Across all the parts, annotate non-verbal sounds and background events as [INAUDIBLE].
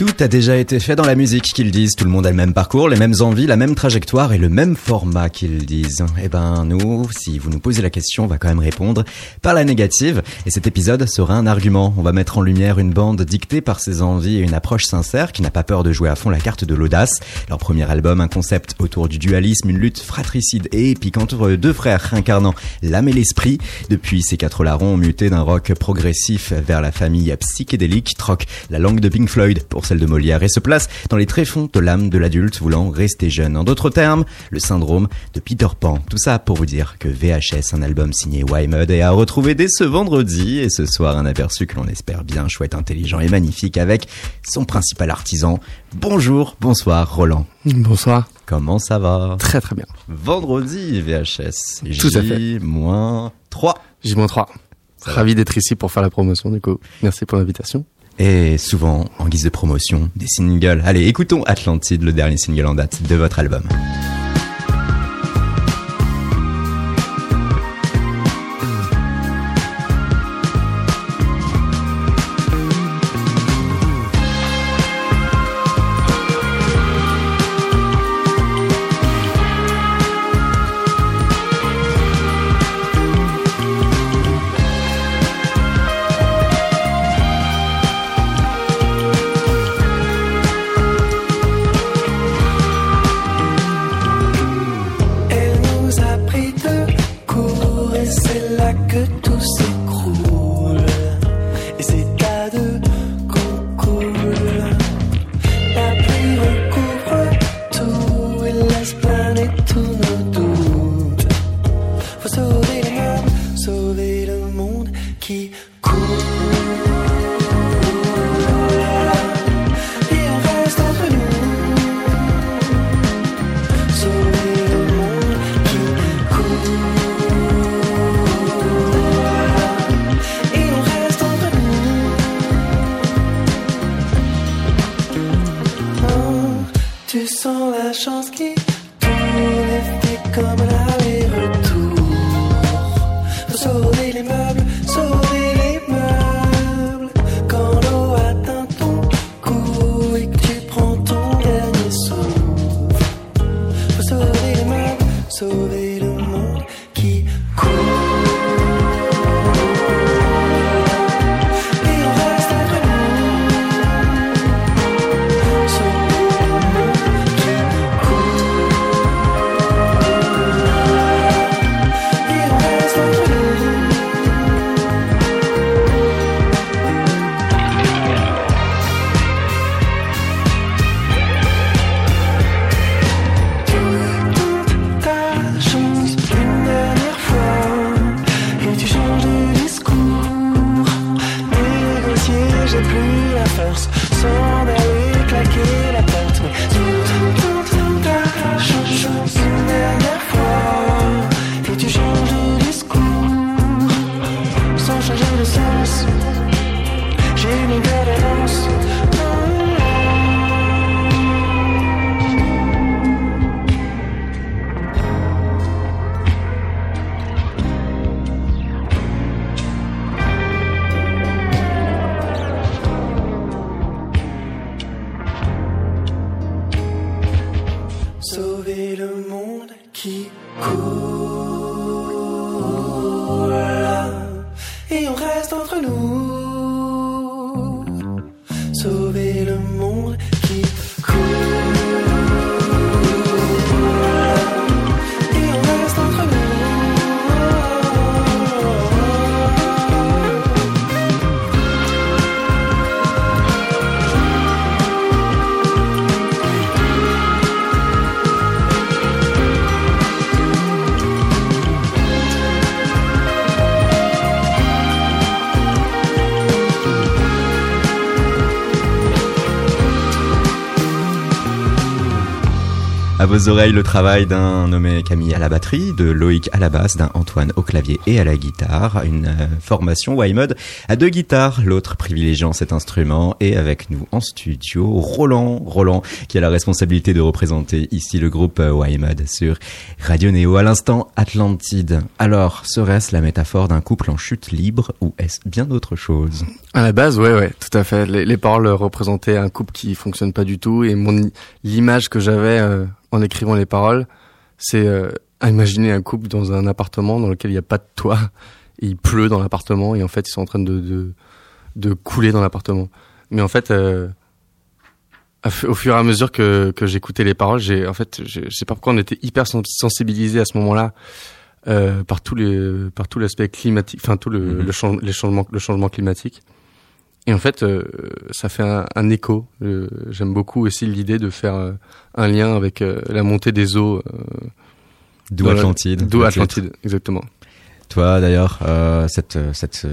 Tout a déjà été fait dans la musique, qu'ils disent. Tout le monde a le même parcours, les mêmes envies, la même trajectoire et le même format, qu'ils disent. Eh ben, nous, si vous nous posez la question, on va quand même répondre par la négative. Et cet épisode sera un argument. On va mettre en lumière une bande dictée par ses envies et une approche sincère qui n'a pas peur de jouer à fond la carte de l'audace. Leur premier album, un concept autour du dualisme, une lutte fratricide et épique entre deux frères incarnant l'âme et l'esprit. Depuis, ces quatre larrons ont muté d'un rock progressif vers la famille psychédélique, troque la langue de Pink Floyd pour celle de Molière et se place dans les tréfonds de l'âme de l'adulte voulant rester jeune. En d'autres termes, le syndrome de Peter Pan. Tout ça pour vous dire que VHS, un album signé Wymud est à retrouver dès ce vendredi et ce soir un aperçu que l'on espère bien chouette, intelligent et magnifique avec son principal artisan. Bonjour, bonsoir Roland. Bonsoir. Comment ça va? Très très bien. Vendredi VHS. Tout à fait. J-3. J-3. Ravi d'être ici pour faire la promotion du coup. Merci pour l'invitation. Et souvent, en guise de promotion, des singles. Allez, écoutons Atlantide, le dernier single en date de votre album. Vos oreilles le travail d'un nommé Camille à la batterie, de Loïc à la basse, d'un Antoine au clavier et à la guitare. Une euh, formation Wymod à deux guitares, l'autre privilégiant cet instrument. Et avec nous en studio, Roland, Roland, qui a la responsabilité de représenter ici le groupe euh, Wymod sur Radio Néo. À l'instant, Atlantide. Alors, serait-ce la métaphore d'un couple en chute libre ou est-ce bien autre chose? À la base, ouais, ouais, tout à fait. Les, les paroles représentaient un couple qui fonctionne pas du tout et mon l'image que j'avais euh, en écrivant les paroles, c'est euh, imaginer un couple dans un appartement dans lequel il n'y a pas de toit, et il pleut dans l'appartement et en fait ils sont en train de de, de couler dans l'appartement. Mais en fait, euh, au fur et à mesure que que j'écoutais les paroles, j'ai en fait, je sais pas pourquoi on était hyper sensibilisé à ce moment-là. Euh, par tous les par tout l'aspect climatique enfin tout le, mm-hmm. le, les changements le changement climatique et en fait, euh, ça fait un, un écho. Euh, j'aime beaucoup aussi l'idée de faire euh, un lien avec la montée des eaux. D'où Atlantide. D'où Atlantide, exactement. Toi, d'ailleurs, cette cette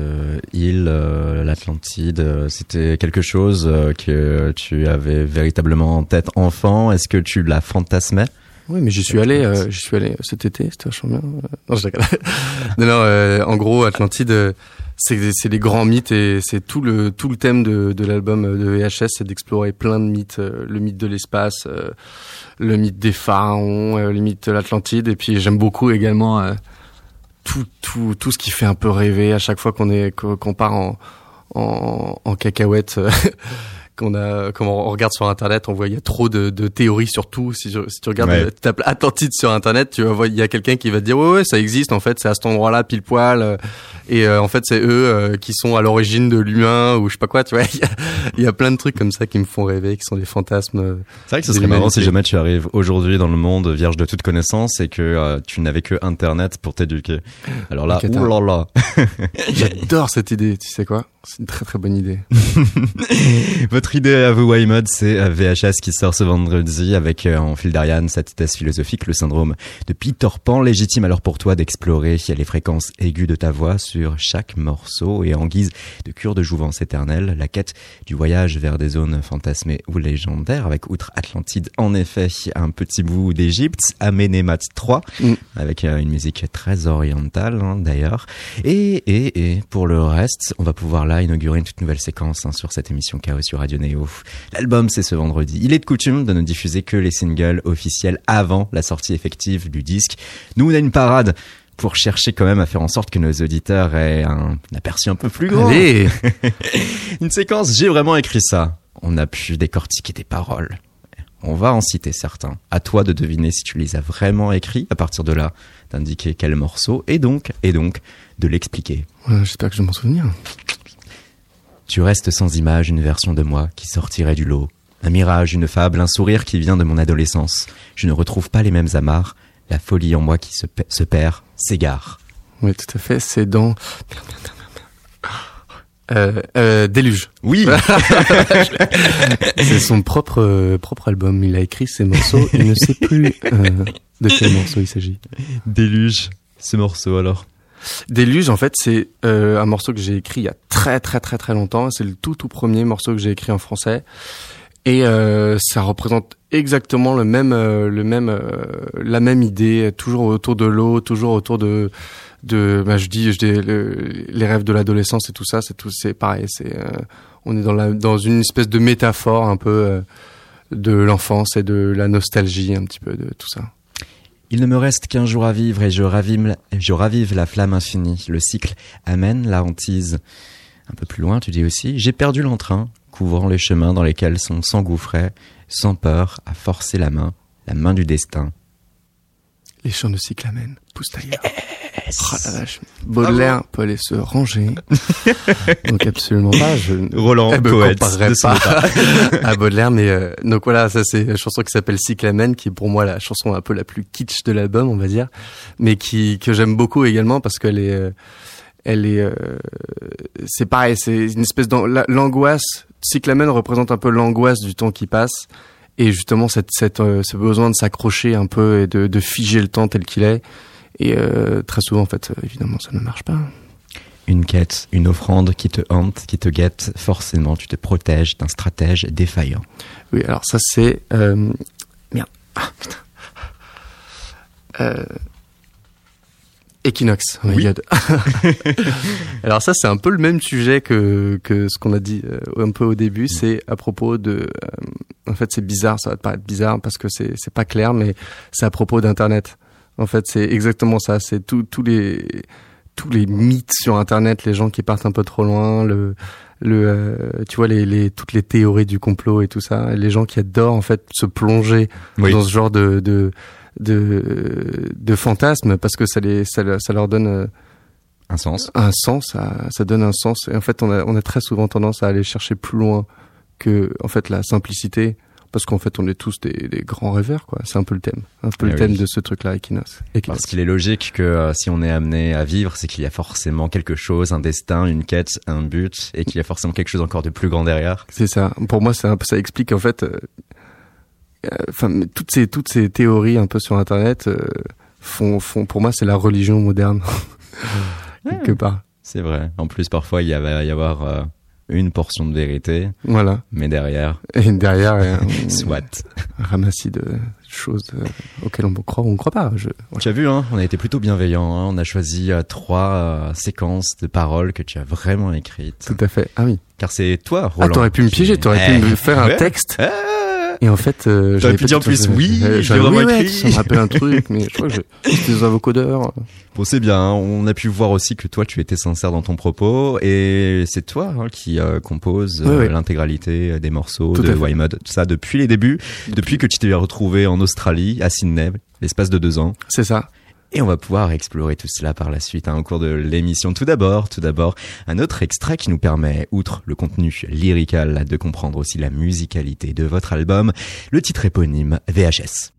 île, l'Atlantide, c'était quelque chose que tu avais véritablement en tête enfant. Est-ce que tu la fantasmais? Oui, mais j'y suis allé, j'y suis allé cet été, c'était vachement bien. Non, je [LAUGHS] non, non en gros, Atlantide, c'est les grands mythes et c'est tout le tout le thème de de l'album de VHS, c'est d'explorer plein de mythes, euh, le mythe de l'espace, euh, le mythe des pharaons, euh, le mythe de l'Atlantide et puis j'aime beaucoup également tout tout tout ce qui fait un peu rêver à chaque fois qu'on est qu'on part en en, en cacahuète [LAUGHS] qu'on a, quand on regarde sur internet, on voit il y a trop de, de théories sur tout. Si, si tu regardes, tu tapes Atlantide sur internet, tu vois, il y a quelqu'un qui va te dire ouais ouais ça existe en fait, c'est à cet endroit-là pile poil, euh, et euh, en fait c'est eux euh, qui sont à l'origine de l'humain ou je sais pas quoi, tu vois. [LAUGHS] Il y, a, plein de trucs comme ça qui me font rêver, qui sont des fantasmes. C'est vrai que ce serait marrant si jamais tu arrives aujourd'hui dans le monde vierge de toute connaissance et que tu n'avais que internet pour t'éduquer. Alors là, oulala. [LAUGHS] J'adore cette idée, tu sais quoi? C'est une très très bonne idée. [LAUGHS] Votre idée à vous, Wymod, c'est VHS qui sort ce vendredi avec euh, en fil d'Ariane cette thèse philosophique, le syndrome de Peter Pan, légitime alors pour toi d'explorer les fréquences aiguës de ta voix sur chaque morceau et en guise de cure de jouvence éternelle, la quête du voyage vers des zones fantasmées ou légendaires avec outre Atlantide, en effet, un petit bout d'Égypte, Amenemat 3, mm. avec euh, une musique très orientale hein, d'ailleurs. Et, et, et pour le reste, on va pouvoir là inaugurer une toute nouvelle séquence hein, sur cette émission Chaos sur Radio Neo. L'album c'est ce vendredi. Il est de coutume de ne diffuser que les singles officiels avant la sortie effective du disque. Nous on a une parade pour chercher quand même à faire en sorte que nos auditeurs aient un, aperçu un peu plus grand. Allez [LAUGHS] une séquence, j'ai vraiment écrit ça. On a pu décortiquer des paroles. On va en citer certains. À toi de deviner si tu les as vraiment écrits. À partir de là, d'indiquer quel morceau et donc, et donc, de l'expliquer. J'espère que je m'en souvenir. Tu restes sans image une version de moi qui sortirait du lot. Un mirage, une fable, un sourire qui vient de mon adolescence. Je ne retrouve pas les mêmes amarres. La folie en moi qui se, se perd, s'égare. Oui, tout à fait. C'est dans... Euh, euh, Déluge. Oui. [LAUGHS] c'est son propre euh, propre album. Il a écrit ses morceaux. Il ne sait plus euh, de quel morceau il s'agit. Déluge. Ce morceau alors. Déluge, en fait, c'est euh, un morceau que j'ai écrit il y a très très très très longtemps. C'est le tout tout premier morceau que j'ai écrit en français. Et euh, ça représente exactement le même, euh, le même, euh, la même idée, toujours autour de l'eau, toujours autour de, de, bah, je dis, je dis les rêves de l'adolescence et tout ça, c'est tout, c'est pareil. C'est, euh, on est dans la, dans une espèce de métaphore un peu de l'enfance et de la nostalgie, un petit peu de tout ça. Il ne me reste qu'un jour à vivre et je ravive, je ravive la flamme infinie. Le cycle amène la hantise. Un peu plus loin, tu dis aussi, j'ai perdu l'entrain, couvrant les chemins dans lesquels son s'engouffrait, sans peur, à forcer la main, la main du destin. Les chants de cyclamen poussent ailleurs. Oh la vache. Baudelaire peut aller se ranger. [LAUGHS] donc absolument pas. Je Roland, me poète pas [LAUGHS] à Baudelaire, mais euh, donc voilà, ça c'est une chanson qui s'appelle Cyclamen, qui est pour moi la chanson un peu la plus kitsch de l'album, on va dire, mais qui que j'aime beaucoup également parce qu'elle est, euh, elle est, euh, c'est pareil, c'est une espèce d'angoisse. Cyclamen représente un peu l'angoisse du temps qui passe et justement cette, cette ce besoin de s'accrocher un peu et de, de figer le temps tel qu'il est et euh, très souvent, en fait, euh, évidemment, ça ne marche pas. Une quête, une offrande qui te hante, qui te guette, forcément, tu te protèges d'un stratège défaillant. Oui, alors ça, c'est... Euh... Merde. Ah, putain. Equinox, oh my Oui. God. [LAUGHS] Alors ça, c'est un peu le même sujet que que ce qu'on a dit euh, un peu au début. C'est à propos de, euh, en fait, c'est bizarre. Ça va te paraître bizarre parce que c'est c'est pas clair, mais c'est à propos d'Internet. En fait, c'est exactement ça. C'est tous les tous les mythes sur Internet, les gens qui partent un peu trop loin, le le euh, tu vois les, les toutes les théories du complot et tout ça, les gens qui adorent en fait se plonger Oui. dans ce genre de de de, de fantasmes parce que ça les ça, leur- ça leur donne euh, Un sens. un sens, ça, ça donne un sens et en fait on a on a très souvent tendance à aller chercher plus loin que en fait la simplicité parce qu'en fait on est tous des, des grands rêveurs quoi, c'est un peu le thème, un peu Eh le thème oui. de ce truc là Equinox. Equinox. Parce qu'il est logique que euh, si on est amené à vivre, c'est qu'il y a forcément quelque chose, un destin, une quête, un but, et qu'il y a forcément quelque chose encore de plus grand derrière. C'est ça. Pour moi, peu, ça explique en fait, euh, enfin mais toutes ces toutes ces théories un peu sur Internet euh, font font pour moi c'est la religion moderne [LAUGHS] quelque part. C'est vrai. En plus, parfois, il y va y avoir euh, une portion de vérité, Voilà. mais derrière, Et derrière [LAUGHS] un, soit. un ramassis de choses euh, auxquelles on croit ou on ne croit pas. Je, voilà. Tu as vu, hein, on a été plutôt bienveillant. Hein, on a choisi euh, trois euh, séquences de paroles que tu as vraiment écrites. Tout à fait. Ah oui. Car c'est toi, Ah, Roland. t'aurais pu me piéger, t'aurais Eh, pu me faire un texte. Ah Et en fait, euh, j'avais pu dire en plus, oui, j'ai j'avais- vraiment écrit. ça me rappelle un truc, mais je crois que [LAUGHS] je- c'était des avocodeurs. Bon, c'est bien. hein. On a pu voir aussi que toi, tu étais sincère dans ton propos, et c'est toi hein, qui euh, compose euh, oui. l'intégralité des morceaux Tout de. Wymod. Tout ça depuis les débuts, depuis que tu t'es retrouvé en Australie, à Sydney, l'espace de deux ans. C'est ça. Et on va pouvoir explorer tout cela par la suite hein, au cours de l'émission. Tout d'abord, tout d'abord, un autre extrait qui nous permet, outre le contenu lyrical, de comprendre aussi la musicalité de votre album, le titre éponyme VHS.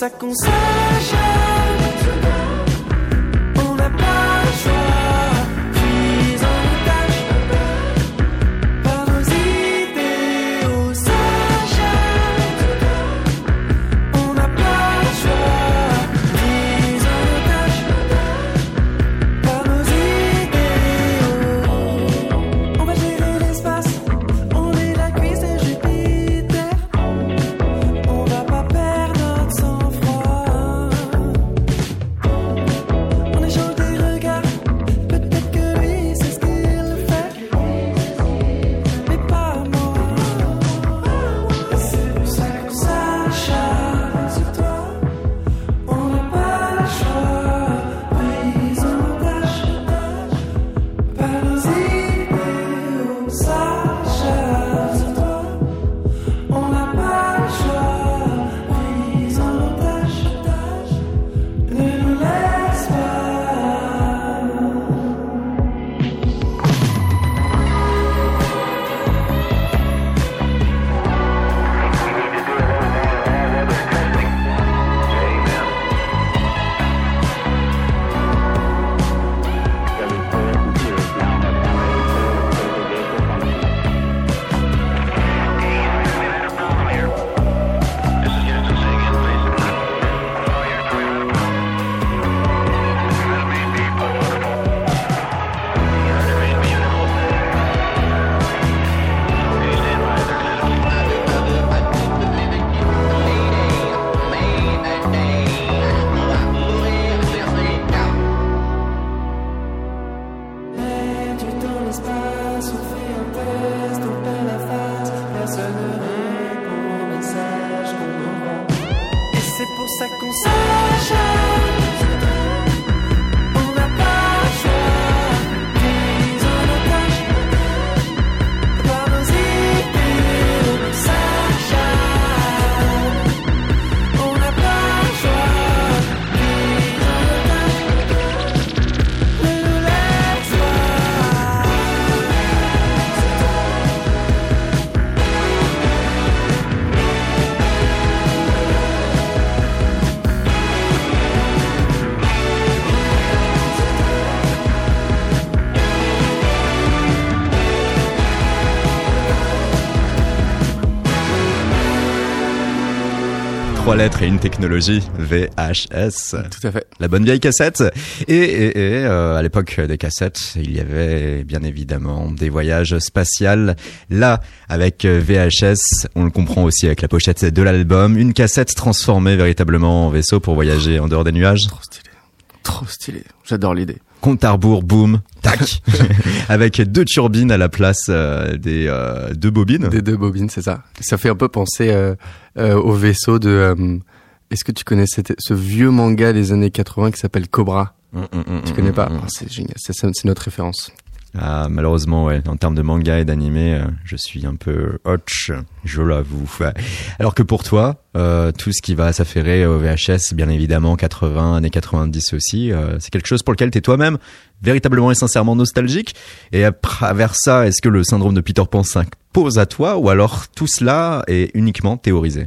C'est pour Trois lettres et une technologie, VHS. Tout à fait. La bonne vieille cassette. Et, et, et, euh, à l'époque des cassettes, il y avait bien évidemment des voyages spatials. Là, avec euh, VHS, on le comprend aussi avec la pochette de l'album, une cassette transformée véritablement en vaisseau pour voyager en dehors des nuages. Trop stylé. Trop stylé. J'adore l'idée. Compte à rebours, boum, tac, [LAUGHS] avec deux turbines à la place euh, des euh, deux bobines. Des deux bobines, c'est ça. Ça fait un peu penser euh, au vaisseau de. Est-ce que tu connais cette- ce vieux manga des années 80 qui s'appelle Cobra? Mm, mm, mm, Tu connais pas? Ah, C'est génial. C'est notre référence. Ah, malheureusement, ouais. En termes de manga et d'animé, euh, je suis un peu hotch, je l'avoue. [LAUGHS] Alors que pour toi, euh, tout ce qui va s'affairer au VHS, bien évidemment, 80, années 90 aussi, euh, c'est quelque chose pour lequel t'es toi-même véritablement et sincèrement nostalgique. Et à travers ça, est-ce que le syndrome de Peter Pan s'impose à toi ou alors tout cela est uniquement théorisé?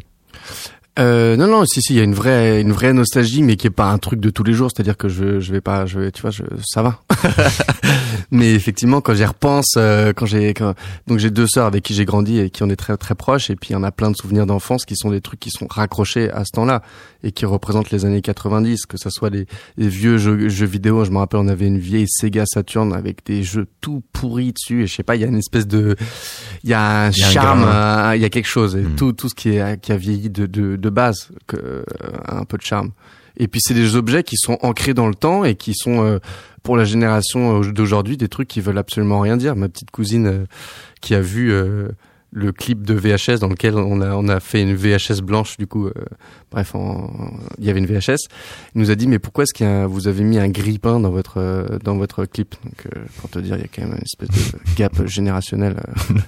Euh, non, non, si, si, il y a une vraie, une vraie nostalgie, mais qui est pas un truc de tous les jours. C'est-à-dire que je, je vais pas, je tu vois, je, ça va. [LAUGHS] mais effectivement, quand j'y repense, euh, quand j'ai, quand- donc j'ai deux sœurs avec qui j'ai grandi et qui on est très, très proches, et puis il y en a plein de souvenirs d'enfance qui sont des trucs qui sont raccrochés à ce temps-là et qui représentent les années 90, que ce soit les, les vieux jeux, jeux vidéo. Je me rappelle, on avait une vieille Sega Saturn avec des jeux tout pourris dessus, et je sais pas, il y a une espèce de, il y a un y a charme, il y a quelque chose, et Mm. tout, tout ce qui est, qui a vieilli de, de, de base, que, euh, un peu de charme. Et puis c'est des objets qui sont ancrés dans le temps et qui sont euh, pour la génération euh, d'aujourd'hui des trucs qui veulent absolument rien dire. Ma petite cousine qui a vu le clip de VHS dans lequel on a on a fait une VHS blanche du coup. bref, il y avait une VHS. Il nous a dit mais pourquoi est-ce a, vous avez mis un grille-pain dans votre dans votre clip? Donc pour te dire il y a quand même une espèce de gap générationnel.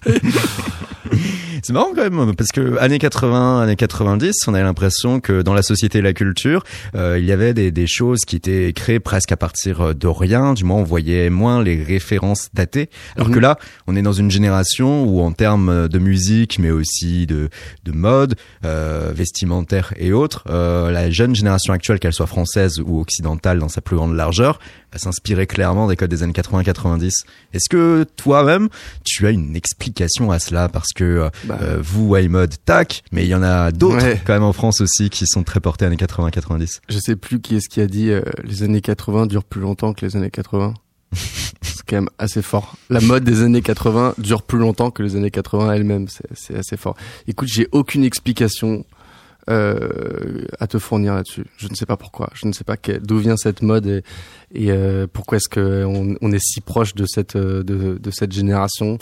[LAUGHS] euh. C'est marrant quand même parce que années 80, années 90, on avait l'impression que dans la société et la culture, euh, il y avait des, des choses qui étaient créées presque à partir de rien. Du moins, on voyait moins les références datées. Alors Mhm. que là, on est dans une génération où, en termes de musique, mais aussi de, de mode, euh, vestimentaire et autres, euh, la jeune génération actuelle, qu'elle soit française ou occidentale dans sa plus grande largeur, va s'inspirer clairement des codes des années 80-90. Est-ce que toi-même, tu as une explication à cela? Parce que euh, Euh, vous, iMod, tac, mais il y en a d'autres Ouais. quand même en France aussi qui sont très portés années 80-90. Je sais plus qui est-ce qui a dit euh, les années 80 durent plus longtemps que les années 80. [LAUGHS] c'est quand même assez fort. La mode des années 80 dure plus longtemps que les années 80 elles-mêmes. C'est, c'est assez fort. Écoute, j'ai aucune explication euh, à te fournir là-dessus. Je ne sais pas pourquoi. Je ne sais pas d'où vient cette mode et, et euh, pourquoi est-ce que on, on est si proche de cette euh, de, de cette génération.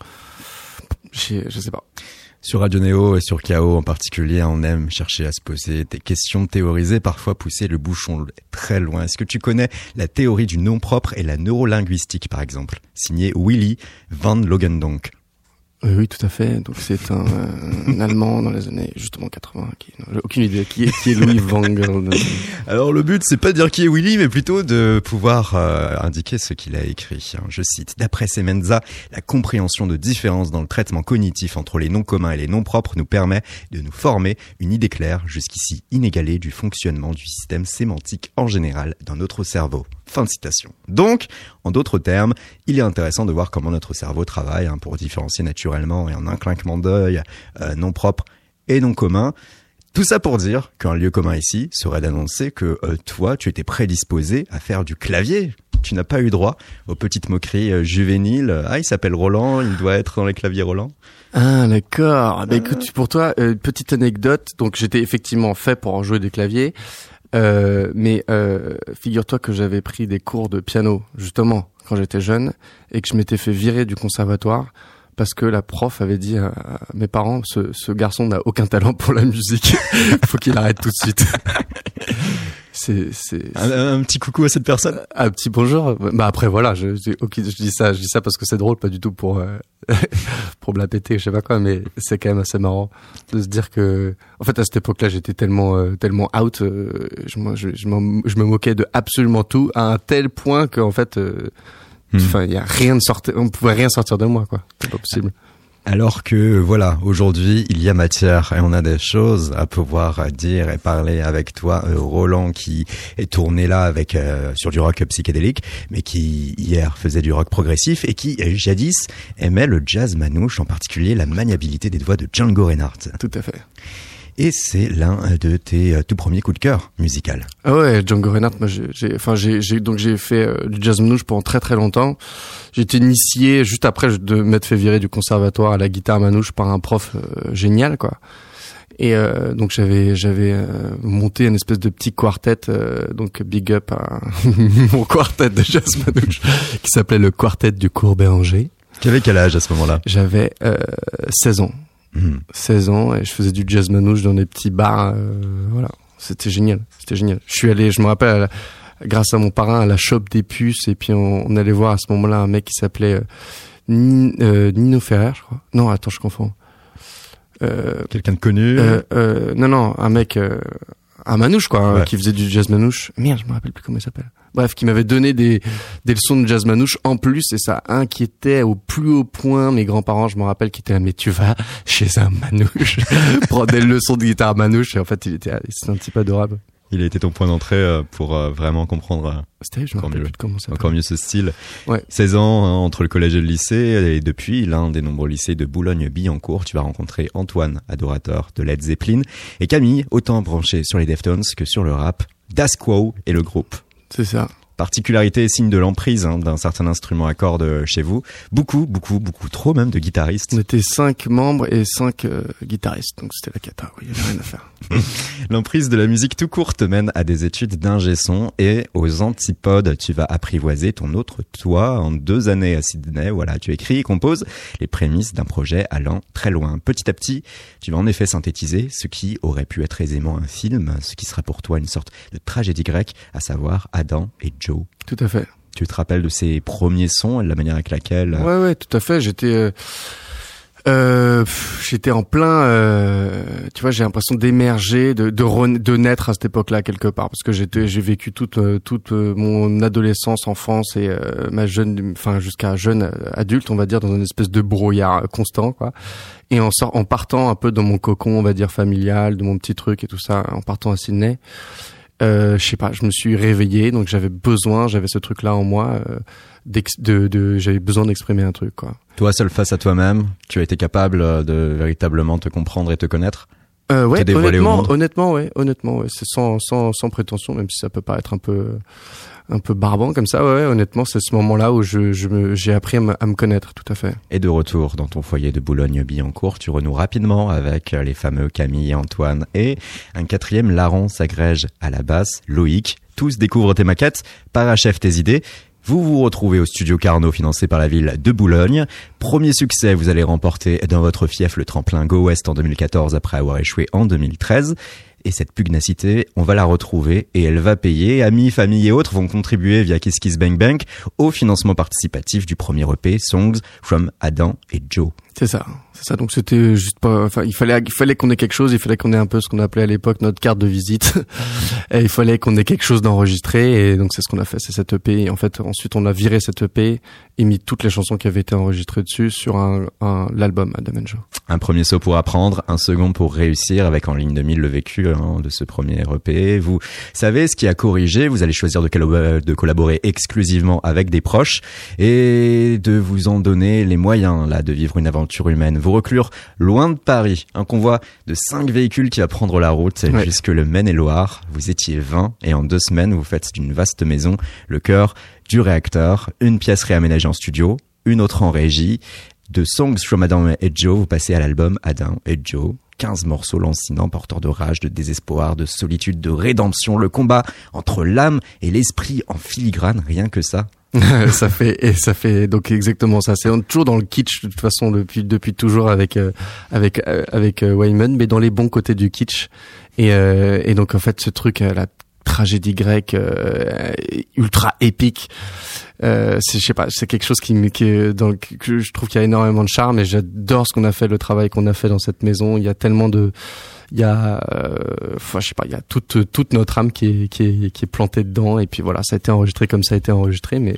Je sais pas. Sur Radio Néo et sur KO en particulier, on aime chercher à se poser des questions théorisées, parfois pousser le bouchon très loin. Est-ce que tu connais la théorie du nom propre et la neurolinguistique, par exemple? Signé Willy van Logendonk. Oui, oui, tout à fait. Donc c'est un, euh, un Allemand dans les années justement 80. Qui, aucune idée qui est, qui Louis Van. [LAUGHS] Alors le but, c'est pas de dire qui est Willy, mais plutôt de pouvoir euh, indiquer ce qu'il a écrit. Je cite, d'après Semenza, la compréhension de différences dans le traitement cognitif entre les noms communs et les noms propres nous permet de nous former une idée claire, jusqu'ici inégalée, du fonctionnement du système sémantique en général dans notre cerveau. Fin de citation. Donc, en d'autres termes, il est intéressant de voir comment notre cerveau travaille hein, pour différencier naturellement et en un clinquement d'œil euh, nom propre et non commun. Tout ça pour dire qu'un lieu commun ici serait d'annoncer que euh, toi, tu étais prédisposé à faire du clavier. Tu n'as pas eu droit aux petites moqueries euh, juvéniles. Ah, il s'appelle Roland, il doit être dans les claviers Roland. Ah d'accord. Bah écoute, pour toi, euh, petite anecdote. Donc j'étais effectivement fait pour en jouer des claviers, euh, mais euh, figure-toi que j'avais pris des cours de piano justement quand j'étais jeune et que je m'étais fait virer du conservatoire parce que la prof avait dit à mes parents ce, ce garçon n'a aucun talent pour la musique, [LAUGHS] faut qu'il arrête tout de suite. [LAUGHS] c'est Un, un petit coucou à cette personne? un petit bonjour. Bah après voilà, je, je, ok, je dis ça, je dis ça parce que c'est drôle, pas du tout pour euh, [LAUGHS] pour me la péter, je sais pas quoi, mais c'est quand même assez marrant de se dire que, en fait, à cette époque-là, j'étais tellement euh, tellement out, euh, je, moi, je, je, m'en- je me moquais de absolument tout à un tel point que en fait, euh, Hmm. enfin, il y a rien de sorti, on pouvait rien sortir de moi, quoi. C'est pas possible. Alors que voilà, aujourd'hui, il y a matière et on a des choses à pouvoir dire et parler avec toi, euh, Roland, qui est tourné là avec euh, sur du rock psychédélique, mais qui hier faisait du rock progressif et qui euh, jadis aimait le jazz manouche, en particulier la maniabilité des doigts de Django Reinhardt. Tout à fait. Et c'est l'un de tes euh, tout premiers coups de cœur musical. Ah ouais, Django Reinhardt, moi j'ai, enfin j'ai, donc j'ai fait euh, du jazz manouche pendant très très longtemps. J'ai été initié juste après de m'être fait virer du conservatoire à la guitare manouche par un prof euh, génial quoi. Et euh, donc j'avais j'avais euh, monté une espèce de petit quartet, euh, donc big up à [LAUGHS] mon quartet de jazz manouche qui s'appelait le quartet du cours Béranger. Tu avais quel âge à ce moment-là? J'avais euh, 16 ans. Hmm. 16 ans et je faisais du jazz manouche dans des petits bars. euh, voilà, c'était génial, c'était génial. Je suis allé, je me rappelle, à la- grâce à mon parrain, à la shop des puces et puis on, on allait voir à ce moment-là un mec qui s'appelait euh, Ni- euh, Nino Ferrer, je crois. Non, attends, je confonds. Euh, Quelqu'un de connu? euh, euh, non, non, un mec, euh, un manouche quoi, hein, Ouais. qui faisait du jazz manouche. Merde, je me rappelle plus comment il s'appelle. Bref, qui m'avait donné des, des leçons de jazz manouche en plus et ça inquiétait au plus haut point mes grands-parents. Je me rappelle qui étaient là, mais tu vas chez un manouche [LAUGHS] prendre des leçons de guitare manouche et en fait il était, c'est un type adorable. Il a été ton point d'entrée euh, pour euh, vraiment comprendre euh, je Encore mieux. plus de comment ça encore mieux ce style. Ouais. 16 ans hein, entre le collège et le lycée et depuis l'un des nombreux lycées de Boulogne-Billancourt, tu vas rencontrer Antoine, adorateur de Led Zeppelin, et Camille, autant branché sur les Deftones que sur le rap, Das Quo et le groupe. C'est ça. Particularité et signe de l'emprise hein, d'un certain instrument à cordes chez vous. Beaucoup, beaucoup, beaucoup trop même de guitaristes. On était cinq membres et cinq euh, guitaristes, donc c'était la cata. Oui, il y avait rien à faire. [LAUGHS] L'emprise de la musique tout court te mène à des études d'ingé son et aux antipodes, tu vas apprivoiser ton autre toi en deux années à Sydney. Voilà, tu écris et composes les prémices d'un projet allant très loin. Petit à petit, tu vas en effet synthétiser ce qui aurait pu être aisément un film, ce qui sera pour toi une sorte de tragédie grecque, à savoir Adam et Joe. Tout à fait. Tu te rappelles de ces premiers sons et de la manière avec laquelle Ouais, ouais, tout à fait. J'étais, euh, euh, j'étais en plein. euh, tu vois, j'ai l'impression d'émerger, de de, de naître à cette époque-là quelque part, parce que j'étais, j'ai vécu toute euh, toute euh, mon adolescence, enfance et ma jeune, enfin jusqu'à jeune adulte, on va dire, dans une espèce de brouillard constant, quoi. Et en sort, en partant un peu dans mon cocon, on va dire familial, de mon petit truc et tout ça, en partant à Sydney. Euh, je sais pas, je me suis réveillé, donc j'avais besoin, j'avais ce truc-là en moi, euh, de, de j'avais besoin d'exprimer un truc, quoi. toi seul face à toi-même, tu as été capable euh, de véritablement te comprendre et te connaître? Euh, ouais, honnêtement, honnêtement, ouais, honnêtement, ouais, c'est sans, sans, sans prétention, même si ça peut paraître un peu, un peu barbant comme ça, ouais, honnêtement, c'est ce moment-là où je, je me, j'ai appris à me, à me connaître, tout à fait. Et de retour dans ton foyer de Boulogne-Billancourt, tu renoues rapidement avec les fameux Camille Antoine et un quatrième larron s'agrège à la basse, Loïc. Tous découvrent tes maquettes, parachèvent tes idées. Vous vous retrouvez au studio Carnot financé par la ville de Boulogne. Premier succès, vous allez remporter dans votre fief le tremplin Go West en 2014 après avoir échoué en 2013. Et cette pugnacité, on va la retrouver et elle va payer. Amis, famille et autres vont contribuer via Kiss Kiss Bang Bang au financement participatif du premier EP Songs from Adam et Joe. C'est ça, c'est ça. Donc c'était juste pas, enfin, il fallait, il fallait qu'on ait quelque chose, il fallait qu'on ait un peu ce qu'on appelait à l'époque notre carte de visite. [LAUGHS] et il fallait qu'on ait quelque chose d'enregistré, et donc c'est ce qu'on a fait, c'est cette EP. Et en fait, ensuite, on a viré cette EP et mis toutes les chansons qui avaient été enregistrées dessus sur un, un l'album Adam and Joe. Un premier saut pour apprendre, un second pour réussir avec en ligne de mille le vécu hein, de ce premier EP. Vous savez ce qui a corrigé, vous allez choisir de, de collaborer exclusivement avec des proches et de vous en donner les moyens là de vivre une aventure humaine. Vous reclure loin de Paris, un convoi de cinq véhicules qui va prendre la route Ouais. jusque le Maine-et-Loire. Vous étiez 20 et en deux semaines vous faites d'une vaste maison le cœur du réacteur, une pièce réaménagée en studio, une autre en régie, de Songs from Adam et Joe, vous passez à l'album Adam et Joe. 15 morceaux lancinants, porteurs de rage, de désespoir, de solitude, de rédemption, le combat entre l'âme et l'esprit en filigrane, rien que ça. [LAUGHS] ça fait et ça fait donc exactement ça. C'est toujours dans le kitsch de toute façon depuis depuis toujours avec euh, avec euh, avec euh, Wyman, mais dans les bons côtés du kitsch. Et euh, et donc en fait ce truc la tragédie grecque ultra épique. Euh, je sais pas, c'est quelque chose qui qui est dans je trouve qu'il y a énormément de charme et j'adore ce qu'on a fait, le travail qu'on a fait dans cette maison. Il y a tellement de il y a euh, enfin, je sais pas il y a toute toute notre âme qui est qui est qui est plantée dedans et puis voilà ça a été enregistré comme ça a été enregistré mais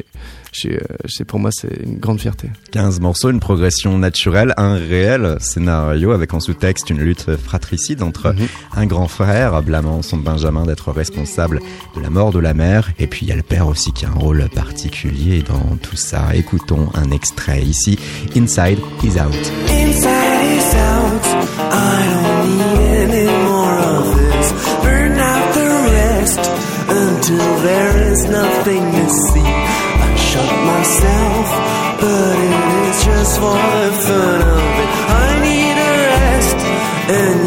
euh, c'est pour moi c'est une grande fierté 15 morceaux, une progression naturelle, un réel scénario avec en sous-texte une lutte fratricide entre Mhm. un grand frère blâmant son Benjamin d'être responsable de la mort de la mère et puis il y a le père aussi qui a un rôle particulier dans tout ça. Écoutons un extrait ici, Inside is Out. Inside is out. I there's nothing to see. I shut myself, but it is just for the fun of it. I need a rest, and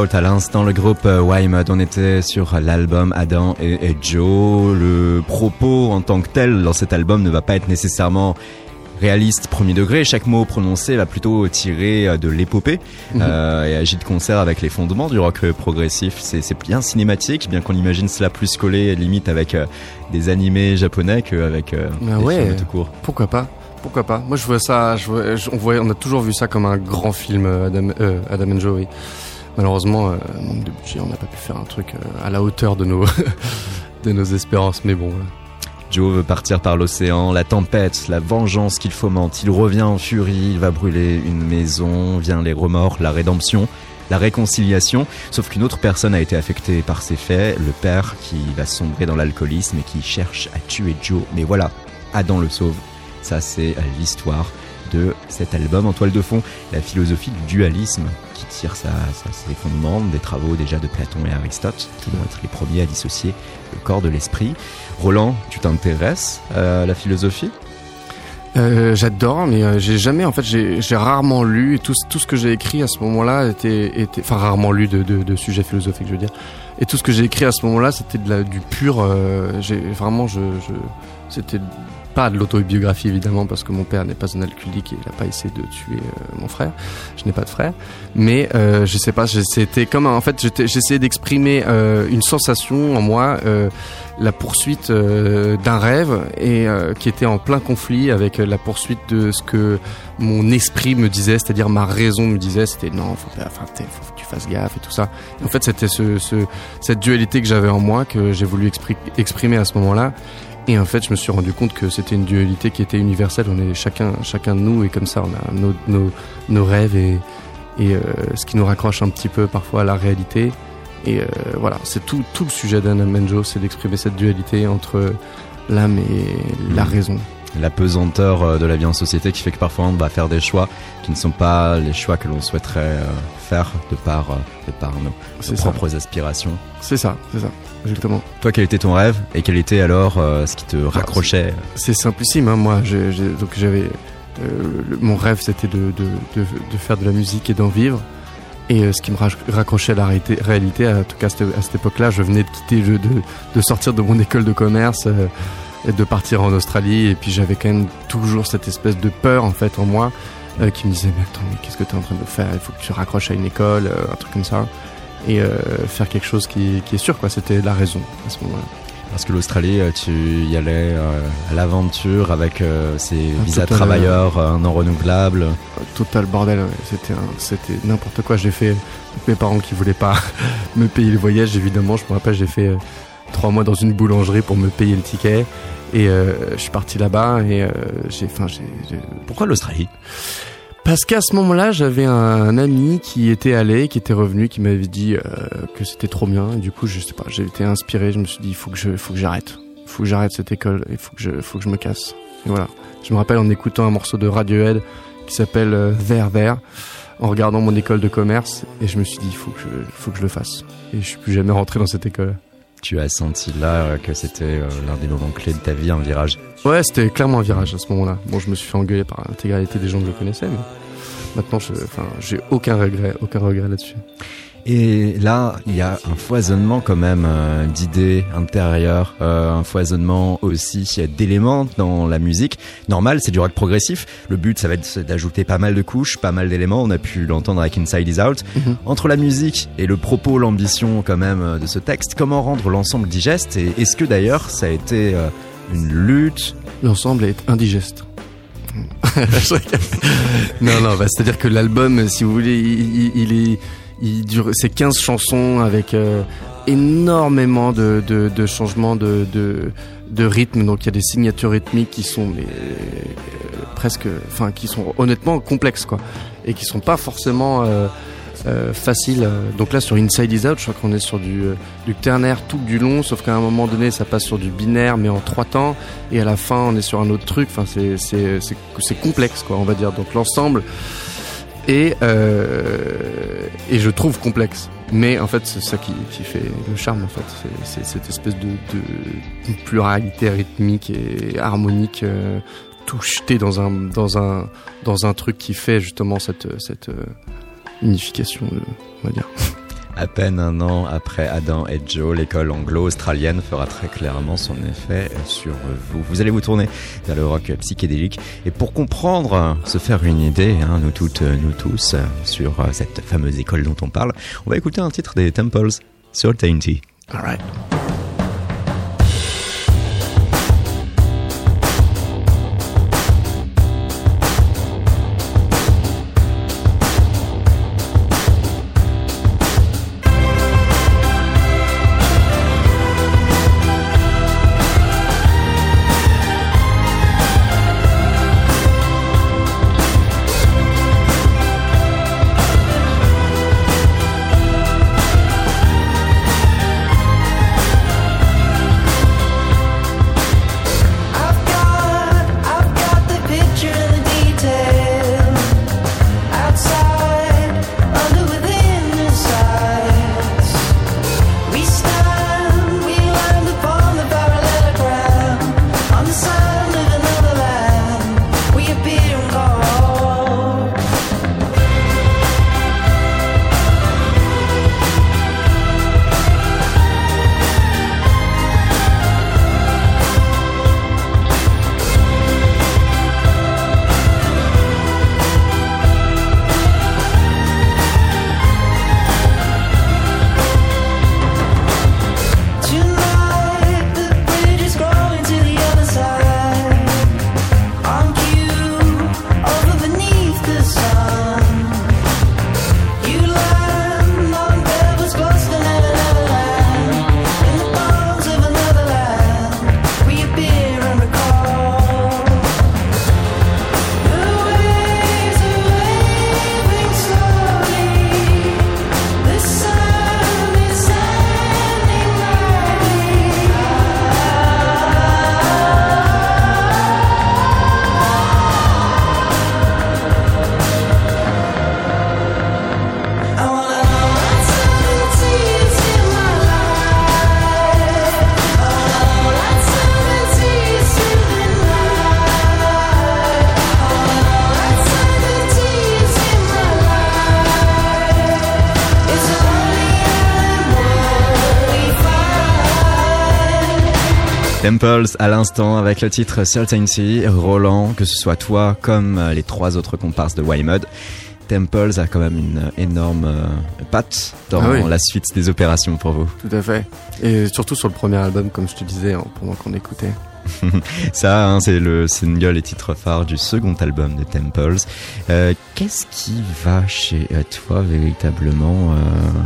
Out, à l'instant le groupe euh, Wymud, on était sur l'album Adam et, et Joe. Le propos en tant que tel dans cet album ne va pas être nécessairement réaliste premier degré, chaque mot prononcé va plutôt tirer euh, de l'épopée euh, et agit de concert avec les fondements du rock euh, progressif. C'est bien cinématique, bien qu'on imagine cela plus collé limite avec euh, des animés japonais qu'avec euh, Ah des ouais. films tout court. Pourquoi pas? Pourquoi pas? Moi, je vois ça. Je vois, je- on, voit, on a toujours vu ça comme un grand film, euh, Adam, euh, Adam and Joe. oui. Malheureusement, euh, manque de budget, on n'a pas pu faire un truc euh, à la hauteur de nos [LAUGHS] de nos espérances. Mais bon, voilà. Joe veut partir par l'océan, la tempête, la vengeance qu'il fomente. Il revient en furie, il va brûler une maison, vient les remords, la rédemption, la réconciliation. Sauf qu'une autre personne a été affectée par ces faits, le père qui va sombrer dans l'alcoolisme et qui cherche à tuer Joe. Mais voilà, Adam le sauve. Ça, c'est l'histoire de cet album en toile de fond, la philosophie du dualisme qui tire sa, ses fondements des travaux déjà de Platon et Aristote, qui vont être les premiers à dissocier le corps de l'esprit. Roland, tu t'intéresses à la philosophie? Euh, J'adore, mais euh, j'ai jamais, en fait, j'ai rarement lu et tout, tout ce que j'ai écrit à ce moment-là était, était, enfin rarement lu de, de, sujets philosophiques, je veux dire. Et tout ce que j'ai écrit à ce moment-là, c'était de la, du pur. euh, j'ai vraiment, je c'était pas de l'autobiographie évidemment parce que mon père n'est pas un alcoolique et il a pas essayé de tuer euh, mon frère. Je n'ai pas de frère, mais euh, je sais pas, c'était comme en fait, j'essayais d'exprimer euh, une sensation en moi. euh, la poursuite d'un rêve et qui était en plein conflit avec la poursuite de ce que mon esprit me disait, c'est-à-dire ma raison me disait, c'était non, faut faut que tu fasses gaffe et tout ça. En fait, c'était ce, ce, cette dualité que j'avais en moi que j'ai voulu expri- exprimer à ce moment-là. Et en fait, je me suis rendu compte que c'était une dualité qui était universelle. On est chacun, chacun de nous, et comme ça, on a nos, nos, nos rêves et, et euh, ce qui nous raccroche un petit peu parfois à la réalité. Et euh, voilà, c'est tout, tout le sujet d'Anna Menjo, c'est d'exprimer cette dualité entre l'âme et la Mhm. raison. La pesanteur euh, de la vie en société qui fait que parfois on va faire des choix qui ne sont pas les choix que l'on souhaiterait faire de par, de par nos, nos C'est ça. propres aspirations. C'est ça, c'est ça, exactement. Toi, quel était ton rêve et quel était alors euh, ce qui te raccrochait C'est simplissime, hein, moi. donc j'avais euh, mon rêve, c'était de, de, de, de faire de la musique et d'en vivre. Et euh, ce qui me rac- raccrochait à la réalité, réalité, en tout cas à cette, époque-là, je venais de quitter, je- de, de sortir de mon école de commerce, et de partir en Australie. Et puis j'avais quand même toujours cette espèce de peur en fait en moi qui me disait mais attends mais qu'est-ce que tu es en train de faire? Il faut que tu raccroches à une école, un truc comme ça, et euh, faire quelque chose qui, qui est sûr quoi. C'était la raison à ce moment-là. Parce que l'Australie, euh, tu y allais euh, à l'aventure avec euh, ces Un visas total, travailleurs, euh, un an renouvelable. total bordel c'était c'était n'importe quoi j'ai fait mes parents qui voulaient pas [LAUGHS] me payer le voyage évidemment je me rappelle j'ai fait euh, trois mois dans une boulangerie pour me payer le ticket. Et euh, je suis parti là-bas et euh, j'ai, enfin, j'ai, j'ai- Pourquoi l'Australie? Parce qu'à ce moment-là, j'avais un, ami qui était allé, qui était revenu, qui m'avait dit euh, que c'était trop bien. Du coup, je sais pas, j'ai été inspiré. Je me suis dit, il faut que je, faut que j'arrête. Faut que j'arrête cette école. Il faut que je, faut que je me casse. Et voilà. Je me rappelle en écoutant un morceau de Radiohead qui s'appelle euh, Vert Vert, en regardant mon école de commerce, et je me suis dit, il faut que je, faut que je le fasse. Et je suis plus jamais rentré dans cette école. Tu as senti là euh, que c'était euh, l'un des moments clés de ta vie, un virage. Ouais, c'était clairement un virage à ce moment-là. Bon, je me suis fait engueuler par l'intégralité des gens que je connaissais, mais maintenant, j'ai aucun regret, aucun regret là-dessus. Et là, il y a un foisonnement quand même euh, d'idées intérieures, euh, un foisonnement aussi d'éléments dans la musique. Normal, c'est du rock progressif. Le but, ça va être d'ajouter pas mal de couches, pas mal d'éléments. On a pu l'entendre avec Inside Is Out. Mhm. Entre la musique et le propos, l'ambition quand même euh, de ce texte, comment rendre l'ensemble digeste Et est-ce que d'ailleurs, ça a été euh, une lutte? L'ensemble est indigeste. [LAUGHS] [LAUGHS] Non, non, bah, c'est-à-dire que l'album, si vous voulez, il, il- il est, il dure, c'est 15 chansons avec euh, énormément de, de, de changements de, de, de rythme. Donc il y a des signatures rythmiques qui sont mais, euh, presque, enfin, qui sont honnêtement complexes, quoi, et qui sont pas forcément euh, euh, faciles. Donc là, sur Inside Is Out, je crois qu'on est sur du, euh, du ternaire tout du long, sauf qu'à un moment donné, ça passe sur du binaire, mais en trois temps et à la fin on est sur un autre truc enfin c'est c'est complexe quoi on va dire donc l'ensemble est euh, et je trouve complexe. Mais en fait c'est ça qui, qui fait le charme en fait. C'est c'est cette espèce de, de pluralité rythmique et harmonique euh, tout jeté dans un dans un dans un truc qui fait justement cette cette euh, unification euh, on va dire [LAUGHS] À peine un an après Adam et Joe, l'école anglo-australienne fera très clairement son effet sur vous. Vous allez vous tourner vers le rock psychédélique. Et pour comprendre, se faire une idée, hein, nous toutes, nous tous, sur cette fameuse école dont on parle, on va écouter un titre des Temples, Certainty. alright I've Temples à l'instant avec le titre Certainty, Roland, que ce soit toi comme euh, les trois autres comparses de Wymud. Temples a quand même une énorme euh, patte dans Ah oui. la suite des opérations pour vous. Tout à fait. Et surtout sur le premier album, comme je te disais hein, pendant qu'on écoutait. [LAUGHS] Ça, hein, c'est le single et titre phare du second album de Temples. Euh, Qu'est-ce qui va chez euh, toi véritablement euh,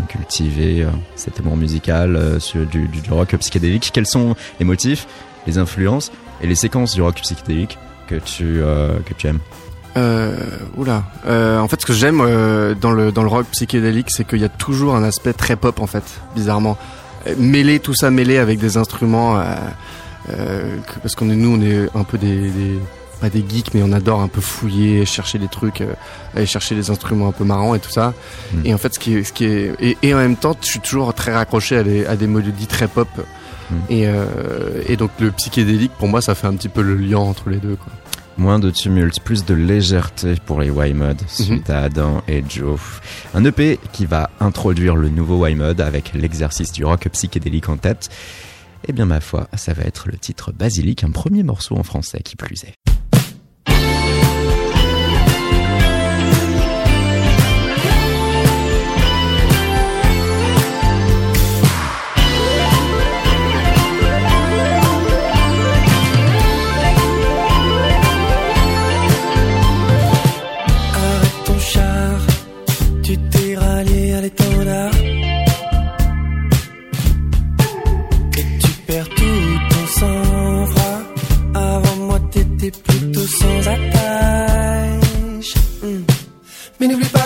cultiver cet amour musical du, rock psychédélique? Quels sont les motifs, les influences et les séquences du rock psychédélique que tu que tu aimes? Oula. En fait, ce que j'aime dans le dans le rock psychédélique, c'est qu'il y a toujours un aspect très pop en fait, bizarrement. Mêler tout ça mêlé avec des instruments, que- parce qu'on est nous, on est un peu des, des pas des geeks, mais on adore un peu fouiller, chercher des trucs, euh, aller chercher des instruments un peu marrants et tout ça. Mm. Et en fait, ce qui est, ce qui est, et, et en même temps, je suis toujours très raccroché à des, à des mélodies très pop. Mm. Et, euh, et donc le psychédélique, pour moi, ça fait un petit peu le lien entre les deux. Quoi. Moins de tumulte, plus de légèreté pour les Y-Mod suite à Adam et Joe. Un EP qui va introduire le nouveau Y-Mod avec l'exercice du rock psychédélique en tête. Eh bien, ma foi, ça va être le titre Basilic, un premier morceau en français qui plus est. Mais n'oublie